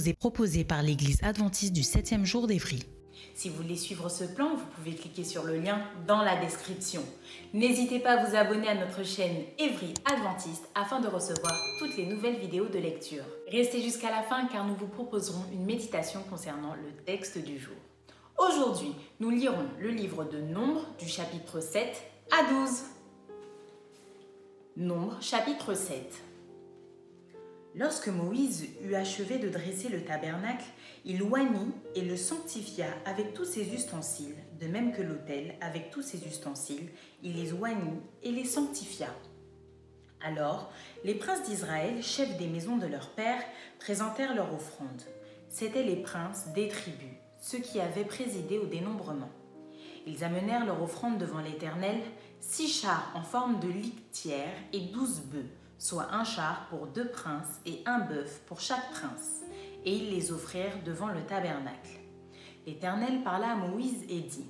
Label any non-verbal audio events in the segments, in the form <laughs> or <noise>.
Vous est proposée par l'Église adventiste du 7e jour d'Évry. Si vous voulez suivre ce plan, vous pouvez cliquer sur le lien dans la description. N'hésitez pas à vous abonner à notre chaîne Evry Adventiste afin de recevoir toutes les nouvelles vidéos de lecture. Restez jusqu'à la fin car nous vous proposerons une méditation concernant le texte du jour. Aujourd'hui, nous lirons le livre de Nombre du chapitre 7 à 12. Nombre chapitre 7. Lorsque Moïse eut achevé de dresser le tabernacle, il oignit et le sanctifia avec tous ses ustensiles, de même que l'autel avec tous ses ustensiles, il les oignit et les sanctifia. Alors, les princes d'Israël, chefs des maisons de leurs pères, présentèrent leur offrande. C'étaient les princes des tribus, ceux qui avaient présidé au dénombrement. Ils amenèrent leur offrande devant l'Éternel, six chars en forme de litière et douze bœufs soit un char pour deux princes et un bœuf pour chaque prince. Et ils les offrirent devant le tabernacle. L'Éternel parla à Moïse et dit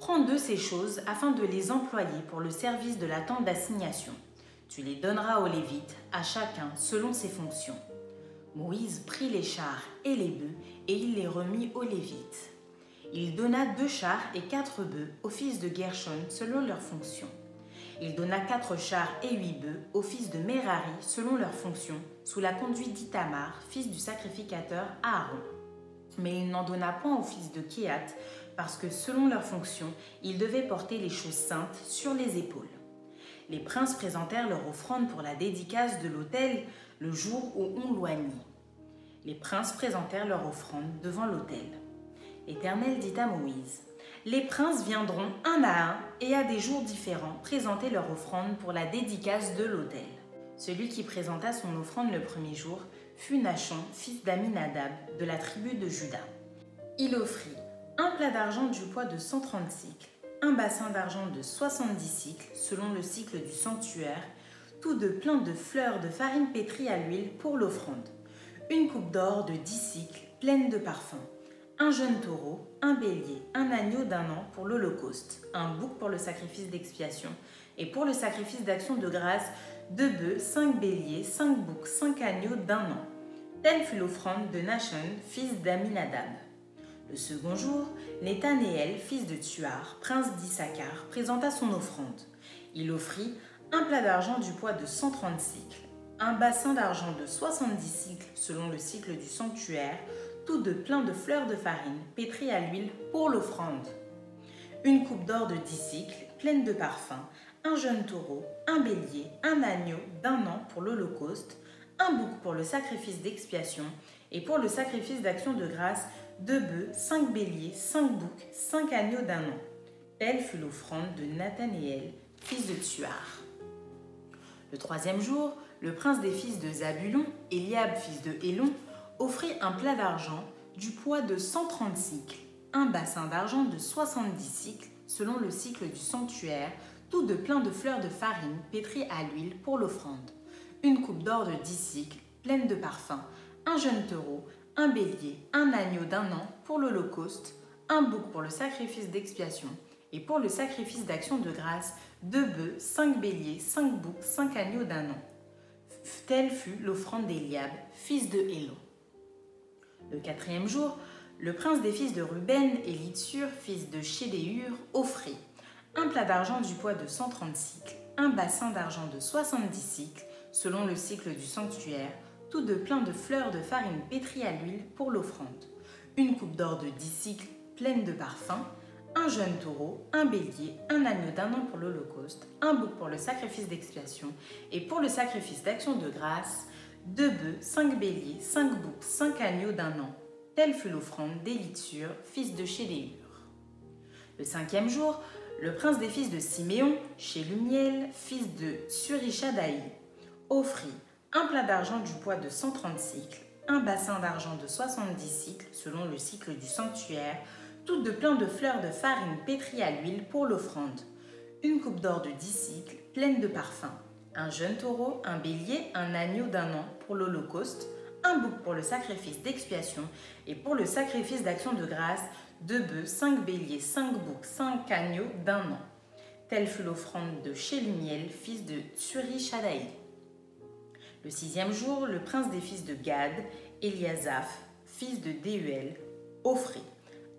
Prends de ces choses afin de les employer pour le service de la tente d'assignation. Tu les donneras aux Lévites, à chacun selon ses fonctions. Moïse prit les chars et les bœufs et il les remit aux Lévites. Il donna deux chars et quatre bœufs aux fils de Gershon selon leurs fonctions. Il donna quatre chars et huit bœufs aux fils de Merari selon leurs fonctions, sous la conduite d'Itamar, fils du sacrificateur Aaron. Mais il n'en donna point aux fils de Kéat, parce que selon leurs fonctions, ils devaient porter les choses saintes sur les épaules. Les princes présentèrent leur offrande pour la dédicace de l'autel le jour où on loignit. Les princes présentèrent leur offrande devant l'autel. L'Éternel dit à Moïse les princes viendront un à un et à des jours différents présenter leur offrande pour la dédicace de l'autel. Celui qui présenta son offrande le premier jour fut Nachon, fils d'Aminadab, de la tribu de Juda. Il offrit un plat d'argent du poids de 130 cycles, un bassin d'argent de 70 cycles selon le cycle du sanctuaire, tous deux pleins de fleurs de farine pétrie à l'huile pour l'offrande, une coupe d'or de 10 cycles pleine de parfums un jeune taureau, un bélier, un agneau d'un an pour l'Holocauste, un bouc pour le sacrifice d'expiation, et pour le sacrifice d'action de grâce, deux bœufs, cinq béliers, cinq boucs, cinq agneaux d'un an. Telle fut l'offrande de Nachon, fils d'Aminadab. Le second jour, Nethanéel, fils de Tuar, prince d'Issachar, présenta son offrande. Il offrit un plat d'argent du poids de 130 cycles, un bassin d'argent de 70 cycles selon le cycle du sanctuaire, tous deux pleins de fleurs de farine pétries à l'huile pour l'offrande. Une coupe d'or de dix cycles, pleine de parfums, un jeune taureau, un bélier, un agneau d'un an pour l'Holocauste, un bouc pour le sacrifice d'expiation, et pour le sacrifice d'action de grâce, deux bœufs, cinq béliers, cinq boucs, cinq agneaux d'un an. Telle fut l'offrande de Nathanaël, fils de Tuar. Le troisième jour, le prince des fils de Zabulon, Eliab, fils de Hélon, offrit un plat d'argent du poids de 130 cycles, un bassin d'argent de 70 cycles selon le cycle du sanctuaire, tout de plein de fleurs de farine pétries à l'huile pour l'offrande, une coupe d'or de 10 cycles pleine de parfums, un jeune taureau, un bélier, un agneau d'un an pour l'Holocauste, un bouc pour le sacrifice d'expiation, et pour le sacrifice d'action de grâce, deux bœufs, cinq béliers, cinq boucs, cinq agneaux d'un an. Telle fut l'offrande d'Eliab, fils de Hélon. Le quatrième jour, le prince des fils de Ruben, Élitsur, fils de Chédéur, offrit un plat d'argent du poids de 130 cycles, un bassin d'argent de 70 cycles, selon le cycle du sanctuaire, tout de plein de fleurs de farine pétrie à l'huile pour l'offrande, une coupe d'or de 10 cycles pleine de parfums, un jeune taureau, un bélier, un agneau d'un an pour l'Holocauste, un bouc pour le sacrifice d'expiation et pour le sacrifice d'action de grâce, deux bœufs, cinq béliers, cinq boucs, cinq agneaux d'un an. Telle fut l'offrande d'Élitsur, fils de Chéléur. Le cinquième jour, le prince des fils de Siméon, Chélumiel, fils de Surishadaï, offrit un plat d'argent du poids de 130 cycles, un bassin d'argent de 70 cycles selon le cycle du sanctuaire, toutes de plein de fleurs de farine pétrie à l'huile pour l'offrande, une coupe d'or de 10 cycles pleine de parfums, un jeune taureau, un bélier, un agneau d'un an pour l'Holocauste, un bouc pour le sacrifice d'expiation et pour le sacrifice d'action de grâce, deux bœufs, cinq béliers, cinq boucs, cinq agneaux d'un an. Telle fut l'offrande de Chélumiel, fils de Tsuri Le sixième jour, le prince des fils de Gad, Eliasaph, fils de Déuel, offrit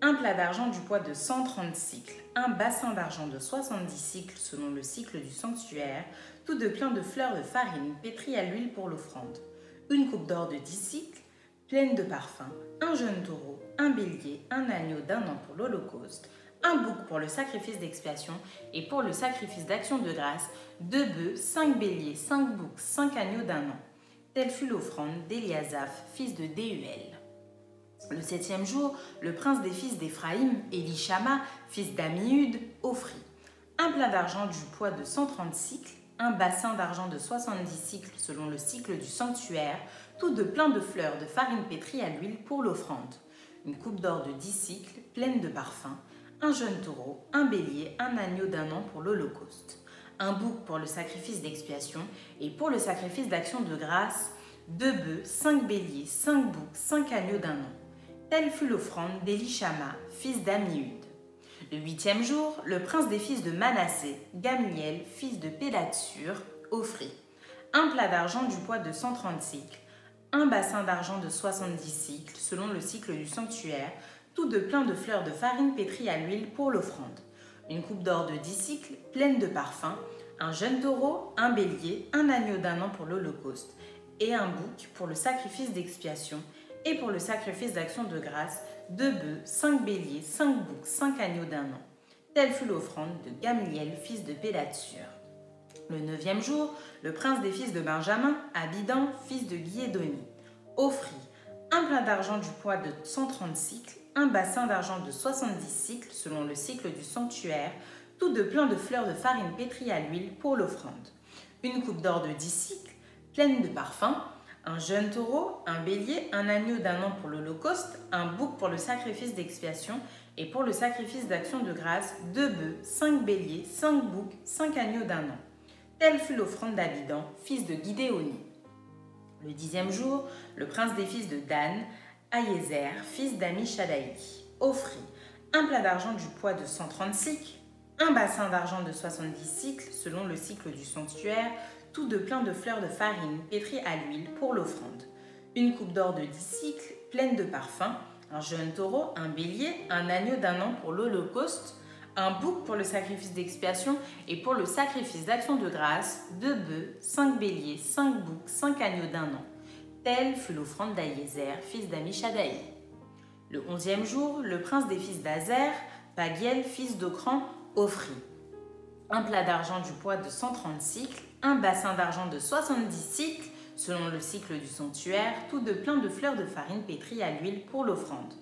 un plat d'argent du poids de 130 cycles, un bassin d'argent de 70 cycles selon le cycle du sanctuaire, tout de plein de fleurs de farine pétries à l'huile pour l'offrande, une coupe d'or de 10 cycles, pleine de parfums, un jeune taureau, un bélier, un agneau d'un an pour l'Holocauste, un bouc pour le sacrifice d'expiation et pour le sacrifice d'action de grâce, deux bœufs, cinq béliers, cinq boucs, cinq agneaux d'un an. Telle fut l'offrande d'Eliasaph, fils de Déuel. Le septième jour, le prince des fils d'Éphraïm, Elishama, fils d'Amiud, offrit un plat d'argent du poids de 130 cycles, un bassin d'argent de 70 cycles selon le cycle du sanctuaire, tout de plein de fleurs de farine pétrie à l'huile pour l'offrande, une coupe d'or de 10 cycles pleine de parfums, un jeune taureau, un bélier, un agneau d'un an pour l'Holocauste, un bouc pour le sacrifice d'expiation et pour le sacrifice d'action de grâce, deux bœufs, cinq béliers, cinq boucs, cinq agneaux d'un an. Telle fut l'offrande d'Elishama, fils d'Amiud. Le huitième jour, le prince des fils de Manassé, Gamliel, fils de Pédatsur, offrit un plat d'argent du poids de 130 cycles, un bassin d'argent de 70 cycles selon le cycle du sanctuaire, tout de plein de fleurs de farine pétrie à l'huile pour l'offrande, une coupe d'or de 10 cycles pleine de parfums, un jeune taureau, un bélier, un agneau d'un an pour l'Holocauste, et un bouc pour le sacrifice d'expiation, et pour le sacrifice d'action de grâce, deux bœufs, cinq béliers, cinq boucs, cinq agneaux d'un an. Telle fut l'offrande de Gamliel, fils de Pélatsur. Le neuvième jour, le prince des fils de Benjamin, Abidan, fils de Guédoni, offrit un plat d'argent du poids de 130 cycles, un bassin d'argent de 70 cycles selon le cycle du sanctuaire, tout de plein de fleurs de farine pétrie à l'huile pour l'offrande, une coupe d'or de 10 cycles, pleine de parfums, un jeune taureau, un bélier, un agneau d'un an pour l'Holocauste, un bouc pour le sacrifice d'expiation et pour le sacrifice d'action de grâce, deux bœufs, cinq béliers, cinq boucs, cinq agneaux d'un an. Telle fut l'offrande d'Abidan, fils de Guidéoni. Le dixième jour, le prince des fils de Dan, Aïezer, fils d'Amishadaï, offrit un plat d'argent du poids de 130 cycles, un bassin d'argent de 70 cycles selon le cycle du sanctuaire, tout de plein de fleurs de farine pétries à l'huile pour l'offrande, une coupe d'or de 10 cycles pleine de parfums, un jeune taureau, un bélier, un agneau d'un an pour l'Holocauste, un bouc pour le sacrifice d'expiation et pour le sacrifice d'action de grâce, deux bœufs, cinq béliers, cinq boucs, cinq agneaux d'un an. Telle fut l'offrande d'Aïezer, fils d'Amishadaï. Le onzième jour, le prince des fils d'Azer, Pagiel, fils d'Ocran, offrit un plat d'argent du poids de 130 cycles, un bassin d'argent de 70 cycles, selon le cycle du sanctuaire, tout de plein de fleurs de farine pétrie à l'huile pour l'offrande,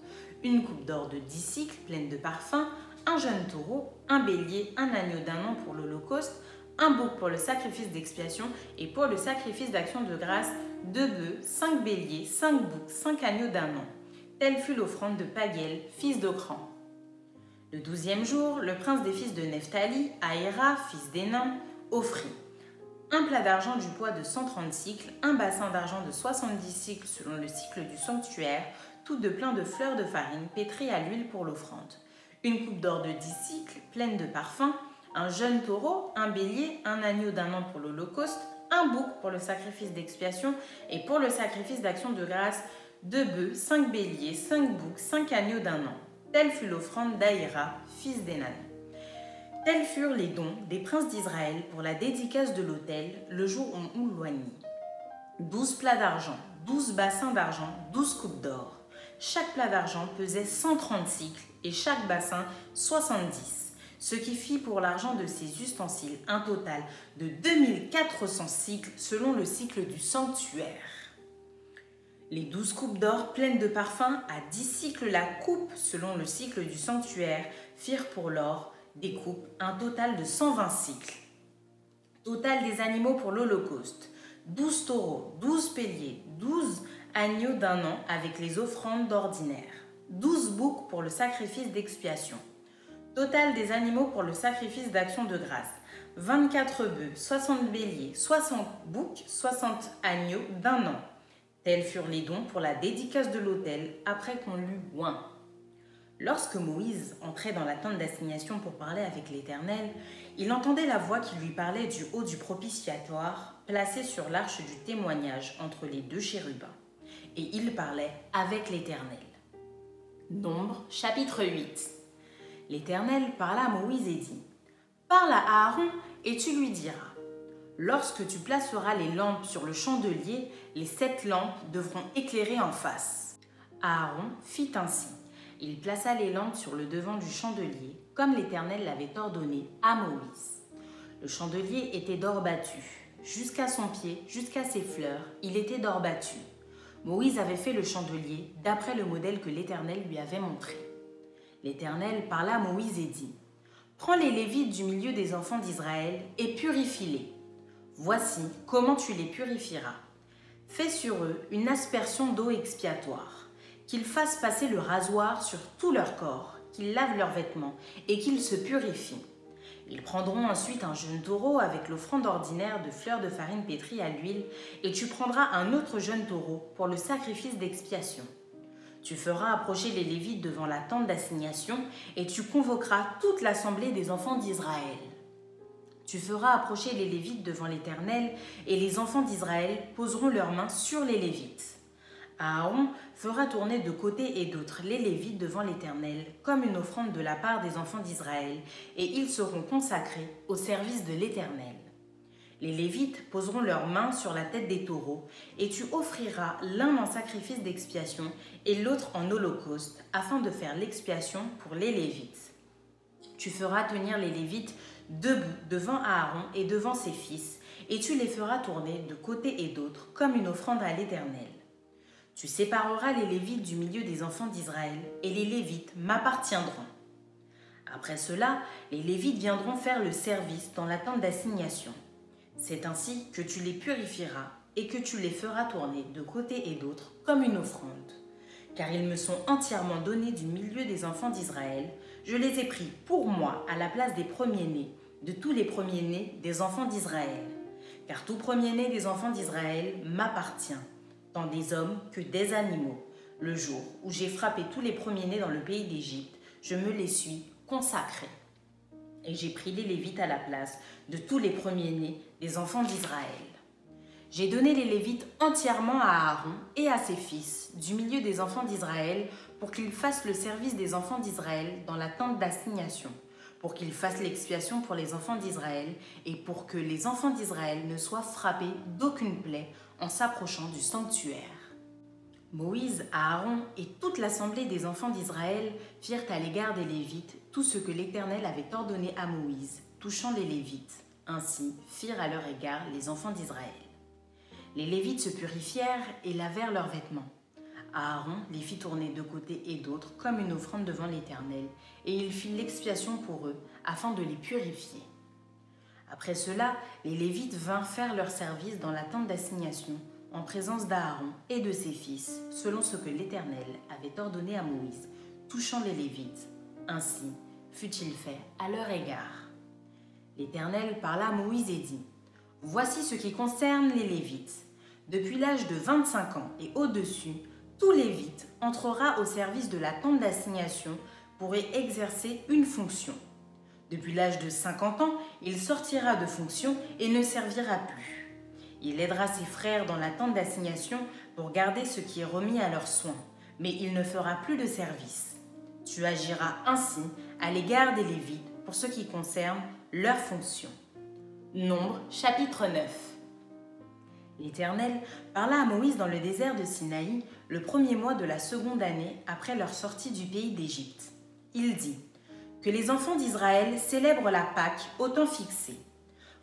une coupe d'or de 10 cycles pleine de parfums, un jeune taureau, un bélier, un agneau d'un an pour l'Holocauste, un bouc pour le sacrifice d'expiation et pour le sacrifice d'action de grâce, deux bœufs, cinq béliers, cinq boucs, cinq agneaux d'un an. Telle fut l'offrande de Pagiel, fils d'Ocran. Le douzième jour, le prince des fils de Nephtali, Aéra, fils d'Énan, offrit un plat d'argent du poids de 130 cycles, un bassin d'argent de 70 cycles selon le cycle du sanctuaire, tout de plein de fleurs de farine pétries à l'huile pour l'offrande, une coupe d'or de 10 cycles pleine de parfums, un jeune taureau, un bélier, un agneau d'un an pour l'Holocauste, un bouc pour le sacrifice d'expiation et pour le sacrifice d'action de grâce, deux bœufs, cinq béliers, cinq boucs, cinq agneaux d'un an. Telle fut l'offrande d'Aïra, fils d'Enan. Tels furent les dons des princes d'Israël pour la dédicace de l'autel le jour où on loignit. Douze plats d'argent, douze bassins d'argent, douze coupes d'or. chaque plat d'argent pesait 130 cycles et chaque bassin 70, ce qui fit pour l'argent de ces ustensiles un total de 2400 cycles selon le cycle du sanctuaire. Les douze coupes d'or pleines de parfums à dix cycles la coupe selon le cycle du sanctuaire firent pour l'or des coupes un total de 120 cycles. Total des animaux pour l'Holocauste 12 taureaux, 12 béliers, 12 agneaux d'un an avec les offrandes d'ordinaire, 12 boucs pour le sacrifice d'expiation. Total des animaux pour le sacrifice d'action de grâce 24 bœufs, 60 béliers, 60 boucs, 60 agneaux d'un an Tels furent les dons pour la dédicace de l'autel après qu'on l'eut oint. Lorsque Moïse entrait dans la tente d'assignation pour parler avec l'Éternel, il entendait la voix qui lui parlait du haut du propitiatoire, placé sur l'arche du témoignage entre les deux chérubins. Et il parlait avec l'Éternel. Nombre chapitre 8 L'Éternel parla à Moïse et dit Parle à Aaron et tu lui diras Lorsque tu placeras les lampes sur le chandelier, les sept lampes devront éclairer en face. Aaron fit ainsi. Il plaça les lampes sur le devant du chandelier, comme l'Éternel l'avait ordonné à Moïse. Le chandelier était d'or battu. Jusqu'à son pied, jusqu'à ses fleurs, il était d'or battu. Moïse avait fait le chandelier d'après le modèle que l'Éternel lui avait montré. L'Éternel parla à Moïse et dit Prends les Lévites du milieu des enfants d'Israël et purifie-les Voici comment tu les purifieras. Fais sur eux une aspersion d'eau expiatoire, qu'ils fassent passer le rasoir sur tout leur corps, qu'ils lavent leurs vêtements et qu'ils se purifient. Ils prendront ensuite un jeune taureau avec l'offrande ordinaire de fleurs de farine pétrie à l'huile, et tu prendras un autre jeune taureau pour le sacrifice d'expiation. Tu feras approcher les Lévites devant la tente d'assignation, et tu convoqueras toute l'assemblée des enfants d'Israël. Tu feras approcher les Lévites devant l'Éternel, et les enfants d'Israël poseront leurs mains sur les Lévites. Aaron fera tourner de côté et d'autre les Lévites devant l'Éternel, comme une offrande de la part des enfants d'Israël, et ils seront consacrés au service de l'Éternel. Les Lévites poseront leurs mains sur la tête des taureaux, et tu offriras l'un en sacrifice d'expiation et l'autre en holocauste, afin de faire l'expiation pour les Lévites. Tu feras tenir les Lévites debout devant Aaron et devant ses fils, et tu les feras tourner de côté et d'autre comme une offrande à l'Éternel. Tu sépareras les Lévites du milieu des enfants d'Israël, et les Lévites m'appartiendront. Après cela, les Lévites viendront faire le service dans la tente d'assignation. C'est ainsi que tu les purifieras et que tu les feras tourner de côté et d'autre comme une offrande. Car ils me sont entièrement donnés du milieu des enfants d'Israël, je les ai pris pour moi à la place des premiers-nés, de tous les premiers-nés des enfants d'Israël. Car tout premier-né des enfants d'Israël m'appartient, tant des hommes que des animaux. Le jour où j'ai frappé tous les premiers-nés dans le pays d'Égypte, je me les suis consacrés. Et j'ai pris les Lévites à la place de tous les premiers-nés des enfants d'Israël. J'ai donné les Lévites entièrement à Aaron et à ses fils du milieu des enfants d'Israël pour qu'ils fassent le service des enfants d'Israël dans la tente d'assignation pour qu'il fasse l'expiation pour les enfants d'Israël et pour que les enfants d'Israël ne soient frappés d'aucune plaie en s'approchant du sanctuaire. Moïse, Aaron et toute l'assemblée des enfants d'Israël firent à l'égard des Lévites tout ce que l'Éternel avait ordonné à Moïse, touchant les Lévites. Ainsi firent à leur égard les enfants d'Israël. Les Lévites se purifièrent et lavèrent leurs vêtements. Aaron les fit tourner de côté et d'autre comme une offrande devant l'Éternel, et il fit l'expiation pour eux, afin de les purifier. Après cela, les Lévites vinrent faire leur service dans la tente d'assignation, en présence d'Aaron et de ses fils, selon ce que l'Éternel avait ordonné à Moïse, touchant les Lévites. Ainsi fut-il fait à leur égard. L'Éternel parla à Moïse et dit, Voici ce qui concerne les Lévites. Depuis l'âge de 25 ans et au-dessus, tout Lévite entrera au service de la tente d'assignation pour y exercer une fonction. Depuis l'âge de 50 ans, il sortira de fonction et ne servira plus. Il aidera ses frères dans la tente d'assignation pour garder ce qui est remis à leurs soins, mais il ne fera plus de service. Tu agiras ainsi à l'égard des Lévites pour ce qui concerne leur fonction. Nombre chapitre 9 L'Éternel parla à Moïse dans le désert de Sinaï le premier mois de la seconde année après leur sortie du pays d'Égypte. Il dit Que les enfants d'Israël célèbrent la Pâque au temps fixé.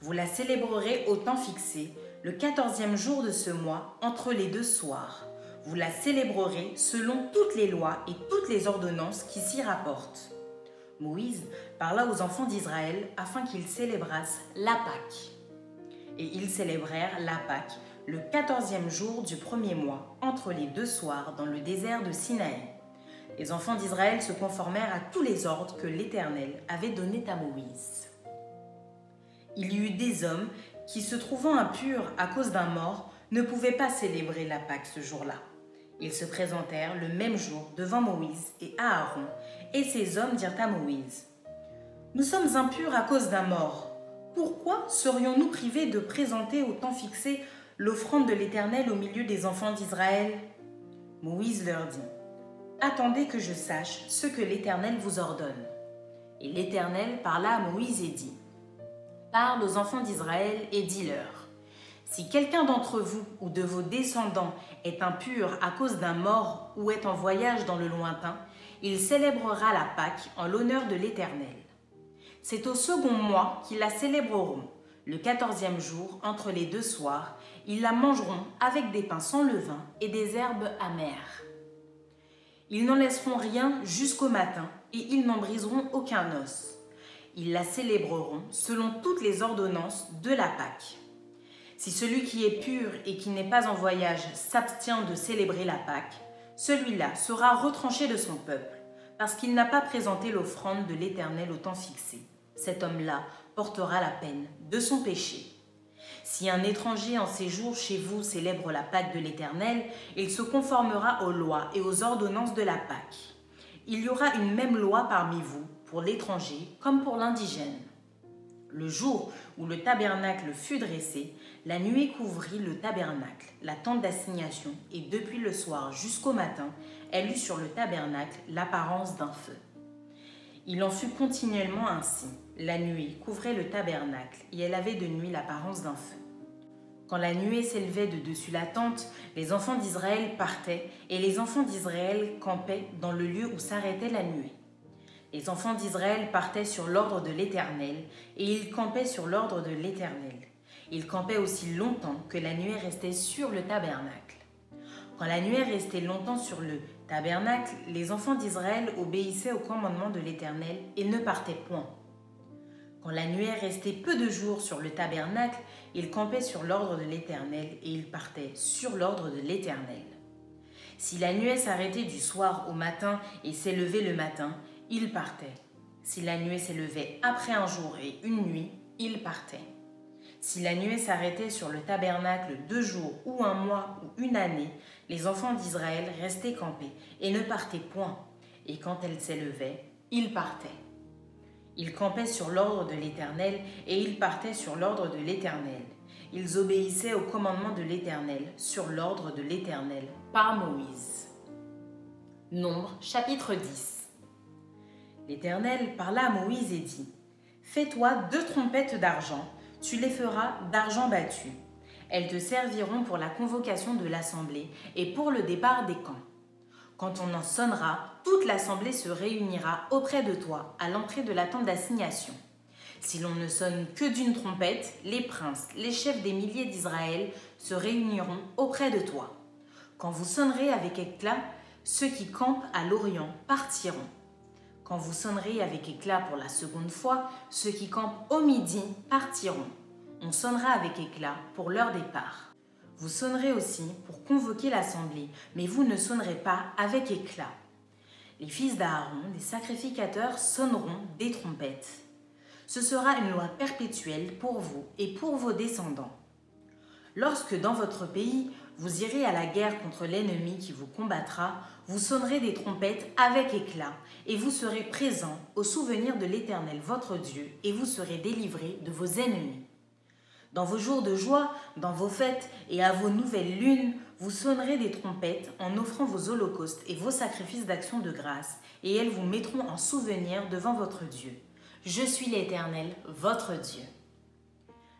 Vous la célébrerez au temps fixé, le quatorzième jour de ce mois, entre les deux soirs. Vous la célébrerez selon toutes les lois et toutes les ordonnances qui s'y rapportent. Moïse parla aux enfants d'Israël afin qu'ils célébrassent la Pâque. Et ils célébrèrent la Pâque le quatorzième jour du premier mois, entre les deux soirs, dans le désert de Sinaï. Les enfants d'Israël se conformèrent à tous les ordres que l'Éternel avait donnés à Moïse. Il y eut des hommes qui, se trouvant impurs à cause d'un mort, ne pouvaient pas célébrer la Pâque ce jour-là. Ils se présentèrent le même jour devant Moïse et Aaron, et ces hommes dirent à Moïse, Nous sommes impurs à cause d'un mort. Pourquoi serions-nous privés de présenter au temps fixé l'offrande de l'Éternel au milieu des enfants d'Israël? Moïse leur dit, Attendez que je sache ce que l'Éternel vous ordonne. Et l'Éternel parla à Moïse et dit, Parle aux enfants d'Israël et dis-leur, Si quelqu'un d'entre vous ou de vos descendants est impur à cause d'un mort ou est en voyage dans le lointain, il célébrera la Pâque en l'honneur de l'Éternel. C'est au second mois qu'ils la célébreront, le quatorzième jour, entre les deux soirs, ils la mangeront avec des pains sans levain et des herbes amères. Ils n'en laisseront rien jusqu'au matin, et ils n'en briseront aucun os. Ils la célébreront selon toutes les ordonnances de la Pâque. Si celui qui est pur et qui n'est pas en voyage s'abstient de célébrer la Pâque, celui-là sera retranché de son peuple, parce qu'il n'a pas présenté l'offrande de l'Éternel au temps fixé. Cet homme-là portera la peine de son péché. Si un étranger en séjour chez vous célèbre la Pâque de l'Éternel, il se conformera aux lois et aux ordonnances de la Pâque. Il y aura une même loi parmi vous, pour l'étranger comme pour l'indigène. Le jour où le tabernacle fut dressé, la nuée couvrit le tabernacle, la tente d'assignation, et depuis le soir jusqu'au matin, elle eut sur le tabernacle l'apparence d'un feu. Il en fut continuellement ainsi. La nuée couvrait le tabernacle, et elle avait de nuit l'apparence d'un feu. Quand la nuée s'élevait de dessus la tente, les enfants d'Israël partaient, et les enfants d'Israël campaient dans le lieu où s'arrêtait la nuée. Les enfants d'Israël partaient sur l'ordre de l'Éternel, et ils campaient sur l'ordre de l'Éternel. Ils campaient aussi longtemps que la nuée restait sur le tabernacle. Quand la nuée restait longtemps sur le tabernacle, les enfants d'Israël obéissaient au commandement de l'Éternel et ne partaient point. Quand la nuée restait peu de jours sur le tabernacle, ils campaient sur l'ordre de l'Éternel et ils partaient sur l'ordre de l'Éternel. Si la nuée s'arrêtait du soir au matin et s'élevait le matin, ils partaient. Si la nuée s'élevait après un jour et une nuit, ils partaient. Si la nuée s'arrêtait sur le tabernacle deux jours ou un mois ou une année, les enfants d'Israël restaient campés et ne partaient point. Et quand elle s'élevait, ils partaient. Ils campaient sur l'ordre de l'Éternel et ils partaient sur l'ordre de l'Éternel. Ils obéissaient au commandement de l'Éternel sur l'ordre de l'Éternel par Moïse. Nombre chapitre 10 L'Éternel parla à Moïse et dit, Fais-toi deux trompettes d'argent, tu les feras d'argent battu. Elles te serviront pour la convocation de l'assemblée et pour le départ des camps. Quand on en sonnera, toute l'assemblée se réunira auprès de toi à l'entrée de la tente d'assignation. Si l'on ne sonne que d'une trompette, les princes, les chefs des milliers d'Israël se réuniront auprès de toi. Quand vous sonnerez avec éclat, ceux qui campent à l'Orient partiront. Quand vous sonnerez avec éclat pour la seconde fois, ceux qui campent au midi partiront. On sonnera avec éclat pour leur départ. Vous sonnerez aussi pour convoquer l'assemblée, mais vous ne sonnerez pas avec éclat. Les fils d'Aaron, les sacrificateurs, sonneront des trompettes. Ce sera une loi perpétuelle pour vous et pour vos descendants. Lorsque dans votre pays vous irez à la guerre contre l'ennemi qui vous combattra, vous sonnerez des trompettes avec éclat, et vous serez présents au souvenir de l'Éternel votre Dieu, et vous serez délivrés de vos ennemis. Dans vos jours de joie, dans vos fêtes et à vos nouvelles lunes, vous sonnerez des trompettes en offrant vos holocaustes et vos sacrifices d'action de grâce, et elles vous mettront en souvenir devant votre Dieu. Je suis l'Éternel, votre Dieu.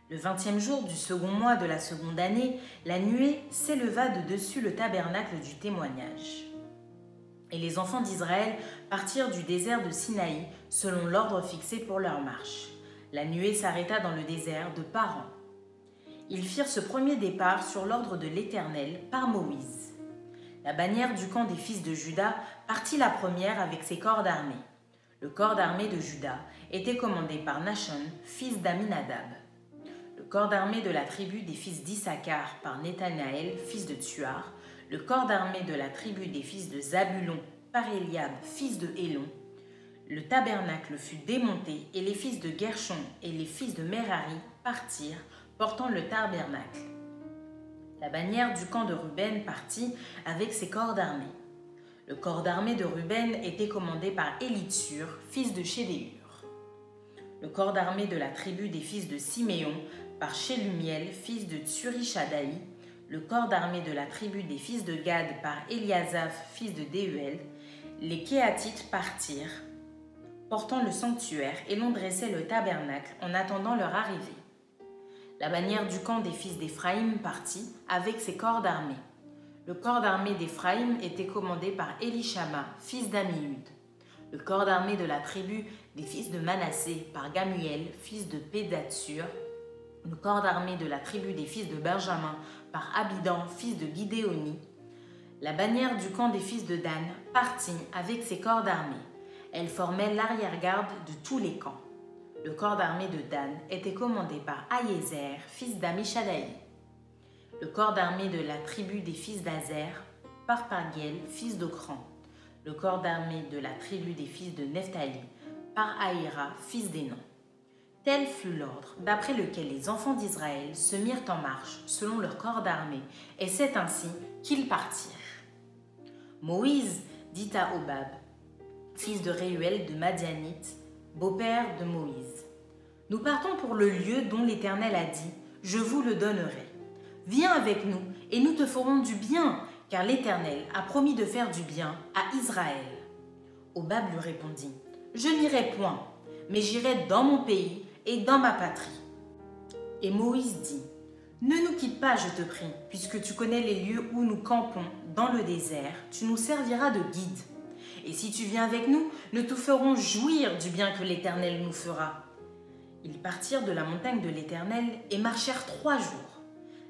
Le vingtième jour du second mois de la seconde année, la nuée s'éleva de dessus le tabernacle du témoignage. Et les enfants d'Israël partirent du désert de Sinaï selon l'ordre fixé pour leur marche. La nuée s'arrêta dans le désert de Paran. Ils firent ce premier départ sur l'ordre de l'Éternel par Moïse. La bannière du camp des fils de Juda partit la première avec ses corps d'armée. Le corps d'armée de Juda était commandé par Nachon, fils d'Aminadab. Le corps d'armée de la tribu des fils d'Issachar par Nathanaël, fils de Tuar. Le corps d'armée de la tribu des fils de Zabulon par Eliab, fils de Hélon. Le tabernacle fut démonté et les fils de Gershon et les fils de Merari partirent portant le tabernacle. La bannière du camp de Ruben partit avec ses corps d'armée. Le corps d'armée de Ruben était commandé par Élitsur, fils de Chédéur. Le corps d'armée de la tribu des fils de Siméon par Shelumiel, fils de Tsurishadaï. Le corps d'armée de la tribu des fils de Gad par Eliasaph, fils de Déuel. Les Kéatites partirent, portant le sanctuaire, et l'on dressait le tabernacle en attendant leur arrivée. La bannière du camp des fils d'Éphraïm partit avec ses corps d'armée. Le corps d'armée d'Éphraïm était commandé par Elishama, fils d'Amihud. Le corps d'armée de la tribu des fils de Manassé par Gamuel, fils de Pédatsur. Le corps d'armée de la tribu des fils de Benjamin par Abidan, fils de Gidéoni. La bannière du camp des fils de Dan partit avec ses corps d'armée. Elle formait l'arrière-garde de tous les camps. Le corps d'armée de Dan était commandé par Aïezer, fils d'Amishadaï. Le corps d'armée de la tribu des fils d'Azer par Pagiel, fils d'Ocran. Le corps d'armée de la tribu des fils de Nephtali par Aïra, fils d'Enon. Tel fut l'ordre d'après lequel les enfants d'Israël se mirent en marche selon leur corps d'armée, et c'est ainsi qu'ils partirent. Moïse dit à Obab, fils de Réuel de Madianite, beau-père de Moïse. Nous partons pour le lieu dont l'Éternel a dit, Je vous le donnerai. Viens avec nous, et nous te ferons du bien, car l'Éternel a promis de faire du bien à Israël. Obab lui répondit, Je n'irai point, mais j'irai dans mon pays et dans ma patrie. Et Moïse dit, Ne nous quitte pas, je te prie, puisque tu connais les lieux où nous campons dans le désert, tu nous serviras de guide. Et si tu viens avec nous, nous te ferons jouir du bien que l'Éternel nous fera. Ils partirent de la montagne de l'Éternel et marchèrent trois jours.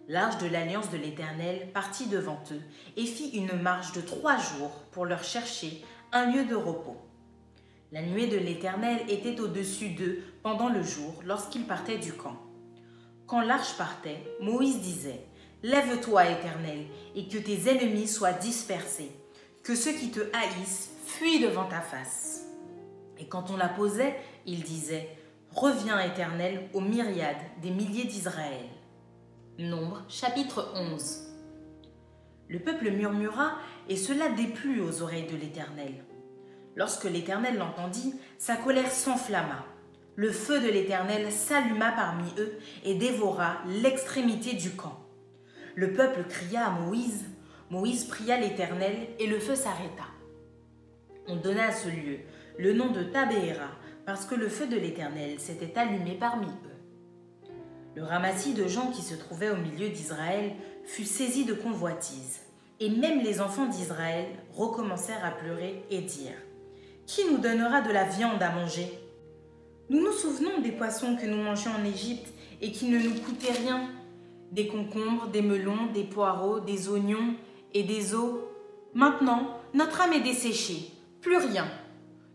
L'arche de l'alliance de l'Éternel partit devant eux et fit une marche de trois jours pour leur chercher un lieu de repos. La nuée de l'Éternel était au-dessus d'eux pendant le jour lorsqu'ils partaient du camp. Quand l'arche partait, Moïse disait, Lève-toi, Éternel, et que tes ennemis soient dispersés, que ceux qui te haïssent fuient devant ta face. Et quand on la posait, il disait, Reviens, Éternel, aux myriades des milliers d'Israël. Nombre chapitre 11 Le peuple murmura, et cela déplut aux oreilles de l'Éternel. Lorsque l'Éternel l'entendit, sa colère s'enflamma. Le feu de l'Éternel s'alluma parmi eux et dévora l'extrémité du camp. Le peuple cria à Moïse, Moïse pria l'Éternel et le feu s'arrêta. On donna à ce lieu le nom de Tabéhéra parce que le feu de l'Éternel s'était allumé parmi eux. Le ramassis de gens qui se trouvaient au milieu d'Israël fut saisi de convoitise, et même les enfants d'Israël recommencèrent à pleurer et dire Qui nous donnera de la viande à manger? Nous nous souvenons des poissons que nous mangions en Égypte et qui ne nous coûtaient rien des concombres, des melons, des poireaux, des oignons et des os. Maintenant, notre âme est desséchée, plus rien.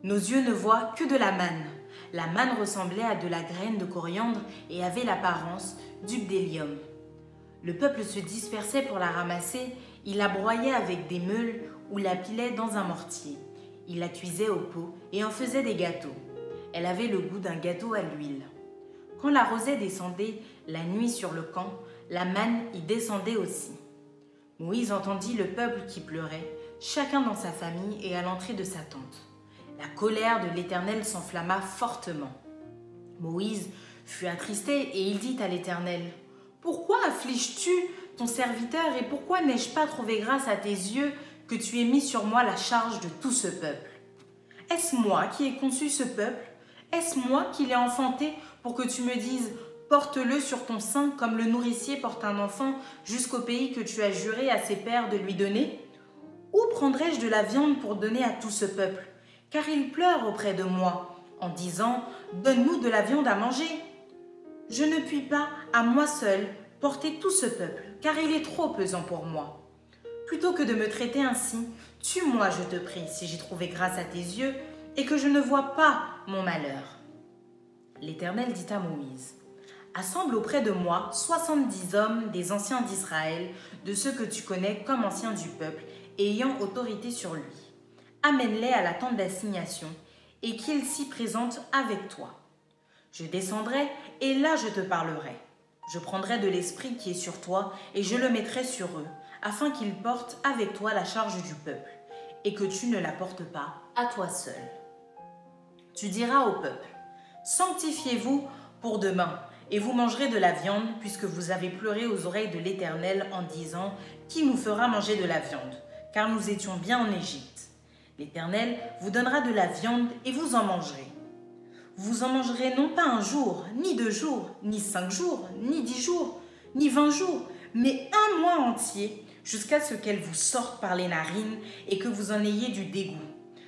Nos yeux ne voient que de la manne. La manne ressemblait à de la graine de coriandre et avait l'apparence du bdélium. Le peuple se dispersait pour la ramasser, il la broyait avec des meules ou la pilait dans un mortier. Il la cuisait au pot et en faisait des gâteaux. Elle avait le goût d'un gâteau à l'huile. Quand la rosée descendait la nuit sur le camp, la manne y descendait aussi. Moïse entendit le peuple qui pleurait, chacun dans sa famille et à l'entrée de sa tente. La colère de l'Éternel s'enflamma fortement. Moïse fut attristé et il dit à l'Éternel, Pourquoi affliges-tu ton serviteur et pourquoi n'ai-je pas trouvé grâce à tes yeux que tu aies mis sur moi la charge de tout ce peuple? Est-ce moi qui ai conçu ce peuple? Est-ce moi qui l'ai enfanté pour que tu me dises, Porte-le sur ton sein comme le nourricier porte un enfant jusqu'au pays que tu as juré à ses pères de lui donner Où prendrai-je de la viande pour donner à tout ce peuple? Car il pleure auprès de moi en disant Donne-nous de la viande à manger. Je ne puis pas, à moi seul, porter tout ce peuple, car il est trop pesant pour moi. Plutôt que de me traiter ainsi, tue-moi, je te prie, si j'ai trouvé grâce à tes yeux, et que je ne vois pas mon malheur. L'Éternel dit à Moïse, Assemble auprès de moi soixante-dix hommes des anciens d'Israël, de ceux que tu connais comme anciens du peuple, ayant autorité sur lui. Amène-les à la tente d'assignation, et qu'ils s'y présentent avec toi. Je descendrai, et là je te parlerai. Je prendrai de l'esprit qui est sur toi, et je le mettrai sur eux, afin qu'ils portent avec toi la charge du peuple, et que tu ne la portes pas à toi seul. Tu diras au peuple, Sanctifiez-vous pour demain, et vous mangerez de la viande, puisque vous avez pleuré aux oreilles de l'Éternel en disant, Qui nous fera manger de la viande? Car nous étions bien en Égypte. L'Éternel vous donnera de la viande, et vous en mangerez. Vous en mangerez non pas un jour, ni deux jours, ni cinq jours, ni dix jours, ni vingt jours, mais un mois entier, jusqu'à ce qu'elle vous sorte par les narines et que vous en ayez du dégoût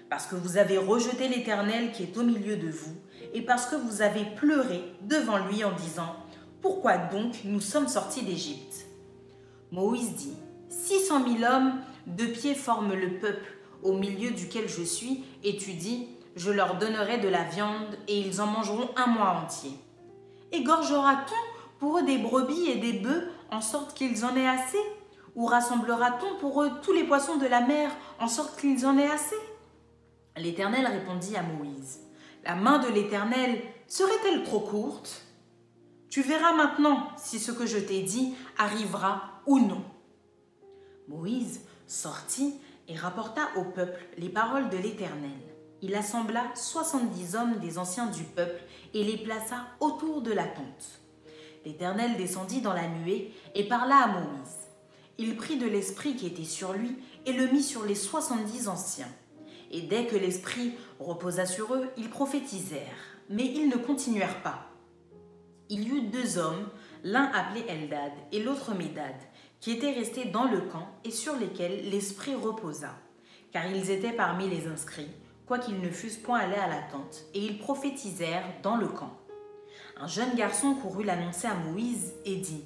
parce que vous avez rejeté l'Éternel qui est au milieu de vous, et parce que vous avez pleuré devant lui en disant, Pourquoi donc nous sommes sortis d'Égypte? Moïse dit, Six cent mille hommes de pied forment le peuple au milieu duquel je suis, et tu dis, Je leur donnerai de la viande, et ils en mangeront un mois entier. Égorgera-t-on pour eux des brebis et des bœufs, en sorte qu'ils en aient assez? Ou rassemblera-t-on pour eux tous les poissons de la mer, en sorte qu'ils en aient assez? L'Éternel répondit à Moïse, La main de l'Éternel serait-elle trop courte? Tu verras maintenant si ce que je t'ai dit arrivera ou non. Moïse sortit et rapporta au peuple les paroles de l'Éternel. Il assembla soixante-dix hommes des anciens du peuple et les plaça autour de la tente. L'Éternel descendit dans la nuée et parla à Moïse. Il prit de l'esprit qui était sur lui et le mit sur les soixante-dix anciens et dès que l'Esprit reposa sur eux, ils prophétisèrent, mais ils ne continuèrent pas. Il y eut deux hommes, l'un appelé Eldad et l'autre Médad, qui étaient restés dans le camp et sur lesquels l'Esprit reposa, car ils étaient parmi les inscrits, quoiqu'ils ne fussent point allés à la tente, et ils prophétisèrent dans le camp. Un jeune garçon courut l'annoncer à Moïse et dit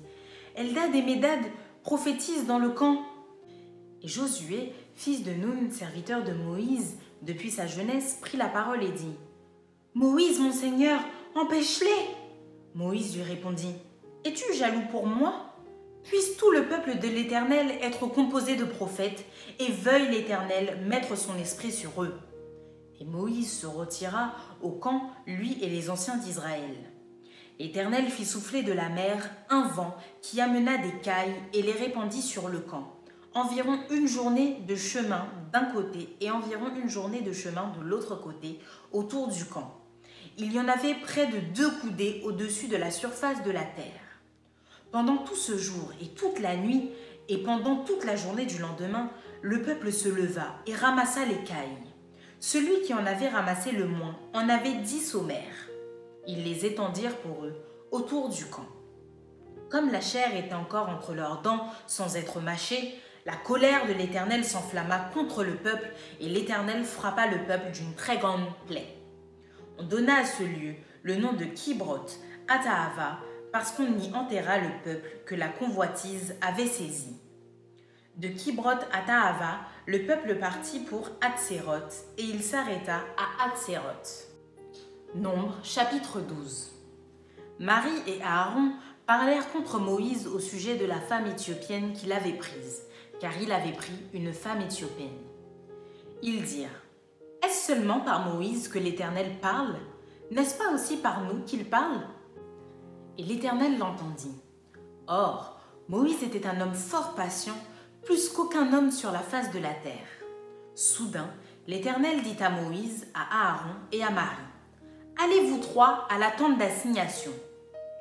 Eldad et Médad prophétisent dans le camp. Et Josué fils de Nun, serviteur de Moïse, depuis sa jeunesse, prit la parole et dit Moïse, mon Seigneur, empêche-les Moïse lui répondit Es-tu jaloux pour moi? Puisse tout le peuple de l'Éternel être composé de prophètes, et veuille l'Éternel mettre son esprit sur eux. Et Moïse se retira au camp, lui et les anciens d'Israël. L'Éternel fit souffler de la mer un vent qui amena des cailles et les répandit sur le camp environ une journée de chemin d'un côté et environ une journée de chemin de l'autre côté autour du camp. Il y en avait près de deux coudées au-dessus de la surface de la terre. Pendant tout ce jour et toute la nuit, et pendant toute la journée du lendemain, le peuple se leva et ramassa les cailles. Celui qui en avait ramassé le moins en avait dix sommaires. Ils les étendirent pour eux autour du camp. Comme la chair était encore entre leurs dents sans être mâchée, la colère de l'Éternel s'enflamma contre le peuple, et l'Éternel frappa le peuple d'une très grande plaie. On donna à ce lieu le nom de Kibroth, Atahava, parce qu'on y enterra le peuple que la convoitise avait saisi. De Kibroth Atahava, le peuple partit pour Hatzeroth, et il s'arrêta à Hatzeroth. Nombre chapitre 12 Marie et Aaron parlèrent contre Moïse au sujet de la femme éthiopienne qu'il avait prise car il avait pris une femme éthiopienne. Ils dirent Est-ce seulement par Moïse que l'Éternel parle? N'est-ce pas aussi par nous qu'il parle? Et l'Éternel l'entendit. Or, Moïse était un homme fort patient, plus qu'aucun homme sur la face de la terre. Soudain, l'Éternel dit à Moïse, à Aaron et à Marie Allez vous trois à la tente d'assignation.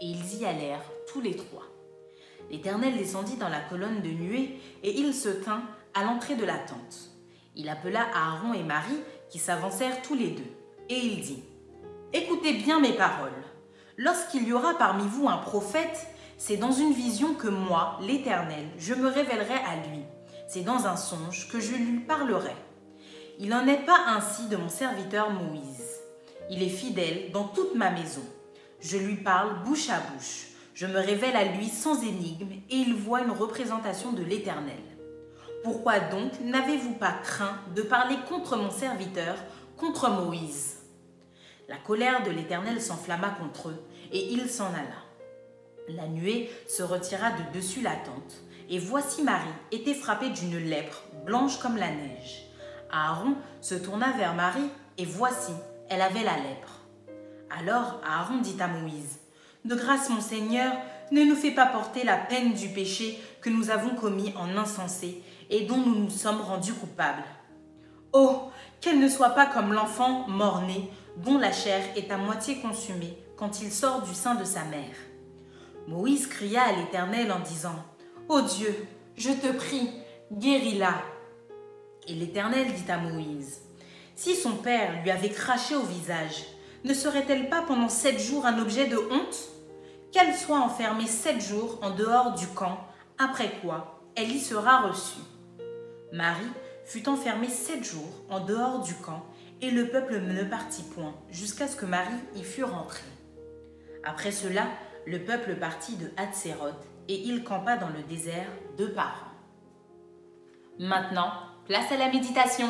Et ils y allèrent tous les trois. L'Éternel descendit dans la colonne de nuée, et il se tint à l'entrée de la tente. Il appela Aaron et Marie, qui s'avancèrent tous les deux, et il dit, Écoutez bien mes paroles. Lorsqu'il y aura parmi vous un prophète, c'est dans une vision que moi, l'Éternel, je me révélerai à lui. C'est dans un songe que je lui parlerai. Il n'en est pas ainsi de mon serviteur Moïse. Il est fidèle dans toute ma maison. Je lui parle bouche à bouche. Je me révèle à lui sans énigme et il voit une représentation de l'Éternel. Pourquoi donc n'avez-vous pas craint de parler contre mon serviteur, contre Moïse? La colère de l'Éternel s'enflamma contre eux et il s'en alla. La nuée se retira de dessus la tente, et voici Marie était frappée d'une lèpre blanche comme la neige. Aaron se tourna vers Marie, et voici, elle avait la lèpre. Alors Aaron dit à Moïse, De grâce mon Seigneur, ne nous fais pas porter la peine du péché que nous avons commis en insensé et dont nous nous sommes rendus coupables. Oh, qu'elle ne soit pas comme l'enfant mort-né, dont la chair est à moitié consumée quand il sort du sein de sa mère. Moïse cria à l'Éternel en disant, Ô oh Dieu, je te prie, guéris-la. Et l'Éternel dit à Moïse, Si son père lui avait craché au visage, ne serait-elle pas pendant sept jours un objet de honte? Qu'elle soit enfermée sept jours en dehors du camp, après quoi elle y sera reçue. Marie fut enfermée sept jours en dehors du camp, et le peuple ne partit point jusqu'à ce que Marie y fût rentrée. Après cela, le peuple partit de Hatzeroth et il campa dans le désert deux par an. Maintenant, place à la méditation.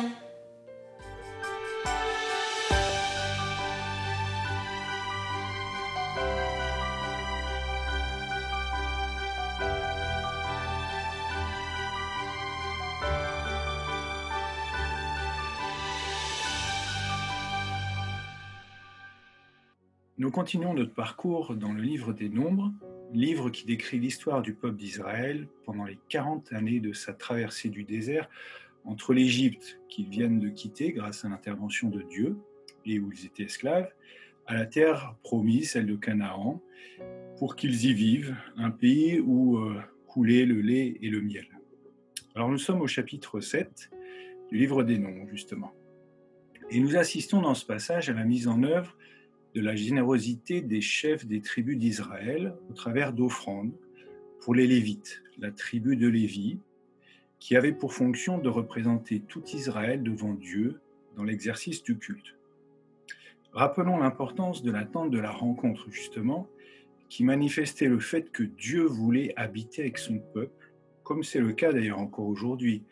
Nous continuons notre parcours dans le livre des Nombres, livre qui décrit l'histoire du peuple d'Israël pendant les 40 années de sa traversée du désert entre l'Égypte qu'ils viennent de quitter grâce à l'intervention de Dieu et où ils étaient esclaves, à la terre promise, celle de Canaan, pour qu'ils y vivent, un pays où euh, coulait le lait et le miel. Alors nous sommes au chapitre 7 du livre des Nombres, justement. Et nous assistons dans ce passage à la mise en œuvre de la générosité des chefs des tribus d'Israël au travers d'offrandes pour les Lévites, la tribu de Lévi, qui avait pour fonction de représenter tout Israël devant Dieu dans l'exercice du culte. Rappelons l'importance de l'attente de la rencontre, justement, qui manifestait le fait que Dieu voulait habiter avec son peuple, comme c'est le cas d'ailleurs encore aujourd'hui,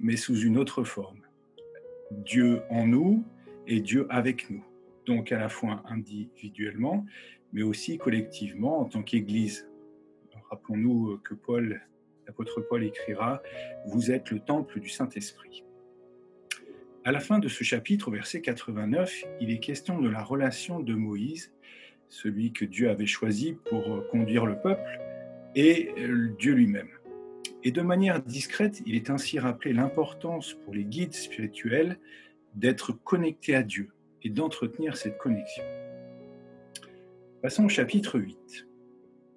mais sous une autre forme. Dieu en nous et Dieu avec nous donc à la fois individuellement, mais aussi collectivement en tant qu'Église. Rappelons-nous que Paul, l'apôtre Paul écrira, Vous êtes le temple du Saint-Esprit. À la fin de ce chapitre, verset 89, il est question de la relation de Moïse, celui que Dieu avait choisi pour conduire le peuple, et Dieu lui-même. Et de manière discrète, il est ainsi rappelé l'importance pour les guides spirituels d'être connectés à Dieu, et d'entretenir cette connexion. Passons au chapitre 8.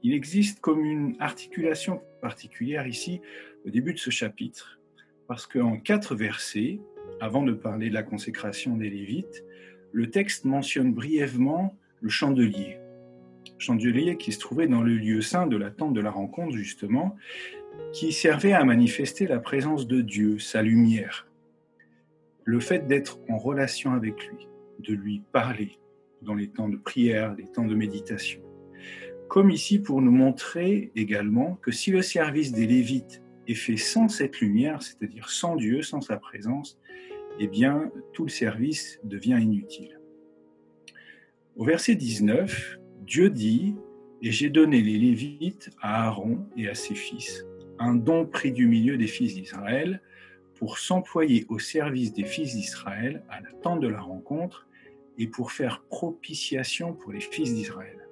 Il existe comme une articulation particulière ici au début de ce chapitre, parce qu'en quatre versets, avant de parler de la consécration des Lévites, le texte mentionne brièvement le chandelier. Chandelier qui se trouvait dans le lieu saint de la tente de la rencontre, justement, qui servait à manifester la présence de Dieu, sa lumière, le fait d'être en relation avec lui de lui parler dans les temps de prière, les temps de méditation. Comme ici pour nous montrer également que si le service des Lévites est fait sans cette lumière, c'est-à-dire sans Dieu, sans sa présence, eh bien tout le service devient inutile. Au verset 19, Dieu dit, Et j'ai donné les Lévites à Aaron et à ses fils, un don pris du milieu des fils d'Israël, pour s'employer au service des fils d'Israël à la tente de la rencontre et pour faire propitiation pour les fils d'Israël.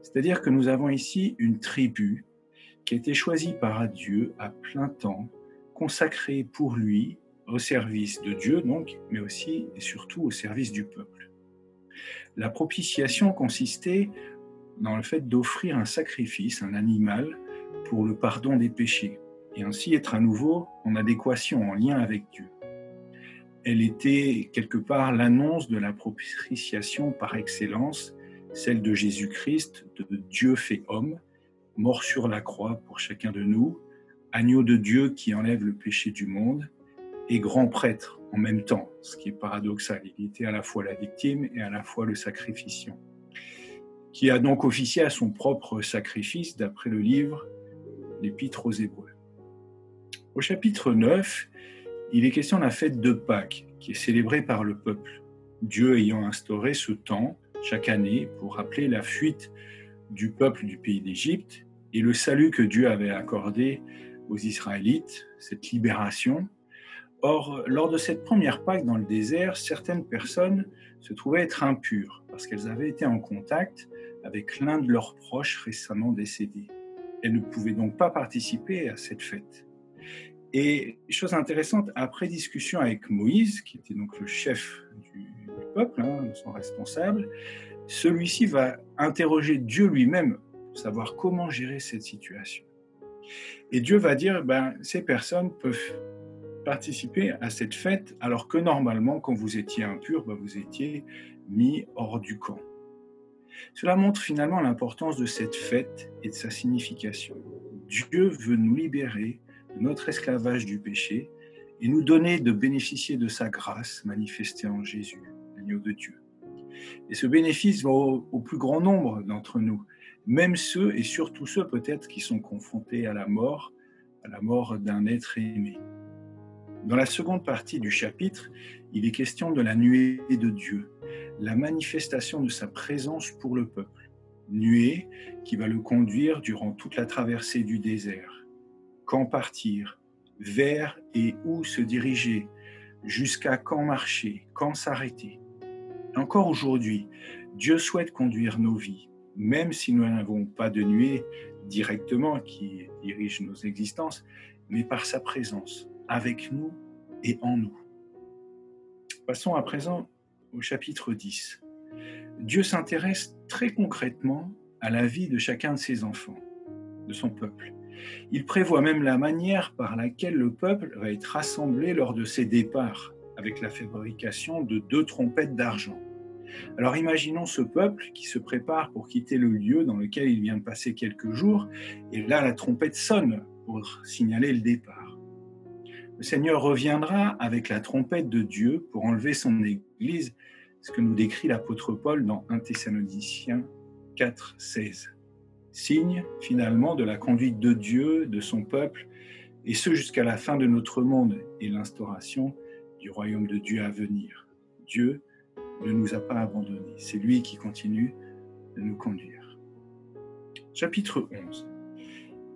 C'est-à-dire que nous avons ici une tribu qui a été choisie par Dieu à plein temps, consacrée pour lui au service de Dieu donc, mais aussi et surtout au service du peuple. La propitiation consistait dans le fait d'offrir un sacrifice, un animal, pour le pardon des péchés et ainsi être à nouveau en adéquation, en lien avec Dieu. Elle était quelque part l'annonce de la propitiation par excellence celle de Jésus-Christ, de Dieu fait homme, mort sur la croix pour chacun de nous, agneau de Dieu qui enlève le péché du monde, et grand prêtre en même temps, ce qui est paradoxal. Il était à la fois la victime et à la fois le sacrificiant, qui a donc officié à son propre sacrifice d'après le livre L'Épître aux Hébreux. Au chapitre 9, il est question de la fête de Pâques, qui est célébrée par le peuple, Dieu ayant instauré ce temps chaque année pour rappeler la fuite du peuple du pays d'Égypte et le salut que Dieu avait accordé aux Israélites, cette libération. Or, lors de cette première Pâque dans le désert, certaines personnes se trouvaient être impures parce qu'elles avaient été en contact avec l'un de leurs proches récemment décédé. Elles ne pouvaient donc pas participer à cette fête. Et chose intéressante, après discussion avec Moïse, qui était donc le chef du, peuple, hein, son responsable, celui-ci va interroger Dieu lui-même pour savoir comment gérer cette situation. Et Dieu va dire, ben, ces personnes peuvent participer à cette fête alors que normalement, quand vous étiez impur, ben, vous étiez mis hors du camp. Cela montre finalement l'importance de cette fête et de sa signification. Dieu veut nous libérer notre esclavage du péché et nous donner de bénéficier de sa grâce manifestée en Jésus, l'agneau de Dieu. Et ce bénéfice va au, plus grand nombre d'entre nous, même ceux et surtout ceux peut-être qui sont confrontés à la mort, à la mort d'un être aimé. Dans la seconde partie du chapitre, il est question de la nuée de Dieu, la manifestation de sa présence pour le peuple. Nuée qui va le conduire durant toute la traversée du désert quand partir, vers et où se diriger, jusqu'à quand marcher, quand s'arrêter. Encore aujourd'hui, Dieu souhaite conduire nos vies, même si nous n'avons pas de nuée directement qui dirige nos existences, mais par sa présence, avec nous et en nous. Passons à présent au chapitre 10. Dieu s'intéresse très concrètement à la vie de chacun de ses enfants, de son peuple. Il prévoit même la manière par laquelle le peuple va être rassemblé lors de ses départs, avec la fabrication de deux trompettes d'argent. Alors imaginons ce peuple qui se prépare pour quitter le lieu dans lequel il vient de passer quelques jours, et là la trompette sonne pour signaler le départ. Le Seigneur reviendra avec la trompette de Dieu pour enlever son Église, ce que nous décrit l'apôtre Paul dans 1 Thessaloniciens 4, 16 signe finalement de la conduite de Dieu, de son peuple, et ce jusqu'à la fin de notre monde et l'instauration du royaume de Dieu à venir. Dieu ne nous a pas abandonnés, c'est lui qui continue de nous conduire. Chapitre 11.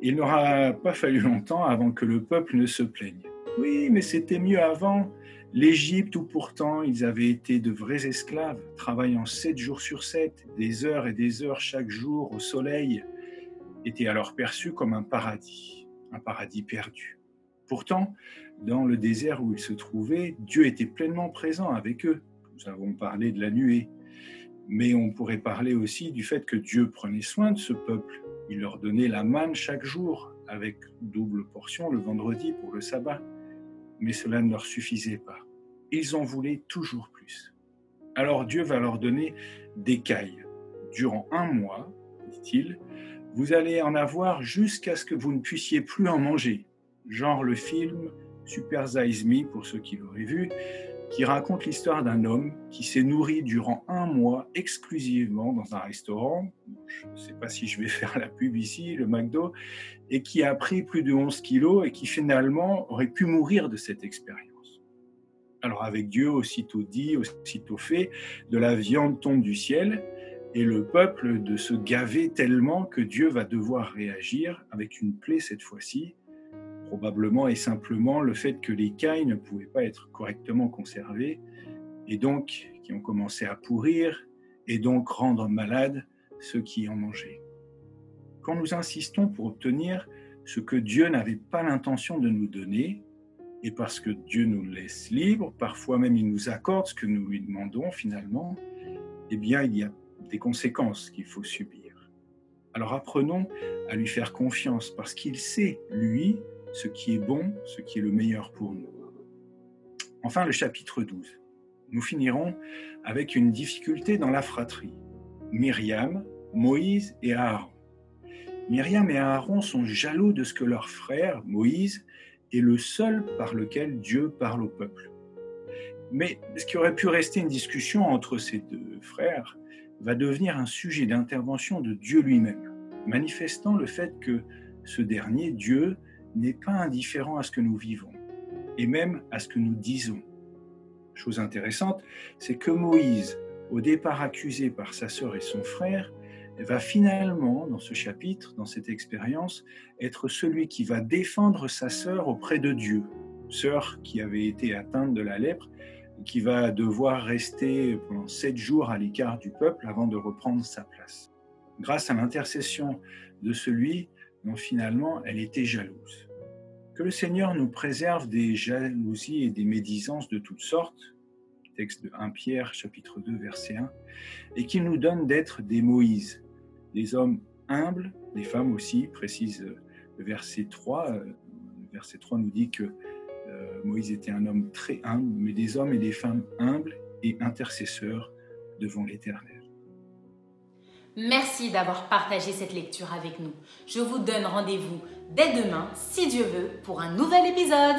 Il n'aura pas fallu longtemps avant que le peuple ne se plaigne. Oui, mais c'était mieux avant. L'Égypte, où pourtant ils avaient été de vrais esclaves, travaillant sept jours sur sept, des heures et des heures chaque jour au soleil, était alors perçu comme un paradis, un paradis perdu. Pourtant, dans le désert où ils se trouvaient, Dieu était pleinement présent avec eux. Nous avons parlé de la nuée, mais on pourrait parler aussi du fait que Dieu prenait soin de ce peuple. Il leur donnait la manne chaque jour, avec double portion le vendredi pour le sabbat mais cela ne leur suffisait pas. Ils en voulaient toujours plus. Alors Dieu va leur donner des cailles. Durant un mois, dit-il, vous allez en avoir jusqu'à ce que vous ne puissiez plus en manger. Genre le film Super Size Me, pour ceux qui l'auraient vu, qui raconte l'histoire d'un homme qui s'est nourri durant un mois exclusivement dans un restaurant, je ne sais pas si je vais <laughs> faire la pub ici, le McDo, et qui a pris plus de 11 kilos et qui finalement aurait pu mourir de cette expérience. Alors avec Dieu, aussitôt dit, aussitôt fait, de la viande tombe du ciel, et le peuple de se gaver tellement que Dieu va devoir réagir avec une plaie cette fois-ci, probablement et simplement le fait que les cailles ne pouvaient pas être correctement conservées et donc qui ont commencé à pourrir et donc rendre malades ceux qui en mangeaient. Quand nous insistons pour obtenir ce que Dieu n'avait pas l'intention de nous donner, et parce que Dieu nous laisse libres, parfois même il nous accorde ce que nous lui demandons finalement, eh bien il y a des conséquences qu'il faut subir. Alors apprenons à lui faire confiance parce qu'il sait, lui, ce qui est bon, ce qui est le meilleur pour nous. Enfin, le chapitre 12. Nous finirons avec une difficulté dans la fratrie. Myriam, Moïse et Aaron. Myriam et Aaron sont jaloux de ce que leur frère, Moïse, est le seul par lequel Dieu parle au peuple. Mais ce qui aurait pu rester une discussion entre ces deux frères va devenir un sujet d'intervention de Dieu lui-même, manifestant le fait que ce dernier, Dieu, n'est pas indifférent à ce que nous vivons, et même à ce que nous disons. Chose intéressante, c'est que Moïse, au départ accusé par sa sœur et son frère, va finalement, dans ce chapitre, dans cette expérience, être celui qui va défendre sa sœur auprès de Dieu, sœur qui avait été atteinte de la lèpre, et qui va devoir rester pendant sept jours à l'écart du peuple avant de reprendre sa place. Grâce à l'intercession de celui dont finalement elle était jalouse. Que le Seigneur nous préserve des jalousies et des médisances de toutes sortes, texte de 1 Pierre chapitre 2 verset 1, et qu'il nous donne d'être des Moïse, des hommes humbles, des femmes aussi, précise le verset 3. Le verset 3 nous dit que euh, Moïse était un homme très humble, mais des hommes et des femmes humbles et intercesseurs devant l'Éternel. Merci d'avoir partagé cette lecture avec nous. Je vous donne rendez-vous dès demain, si Dieu veut, pour un nouvel épisode.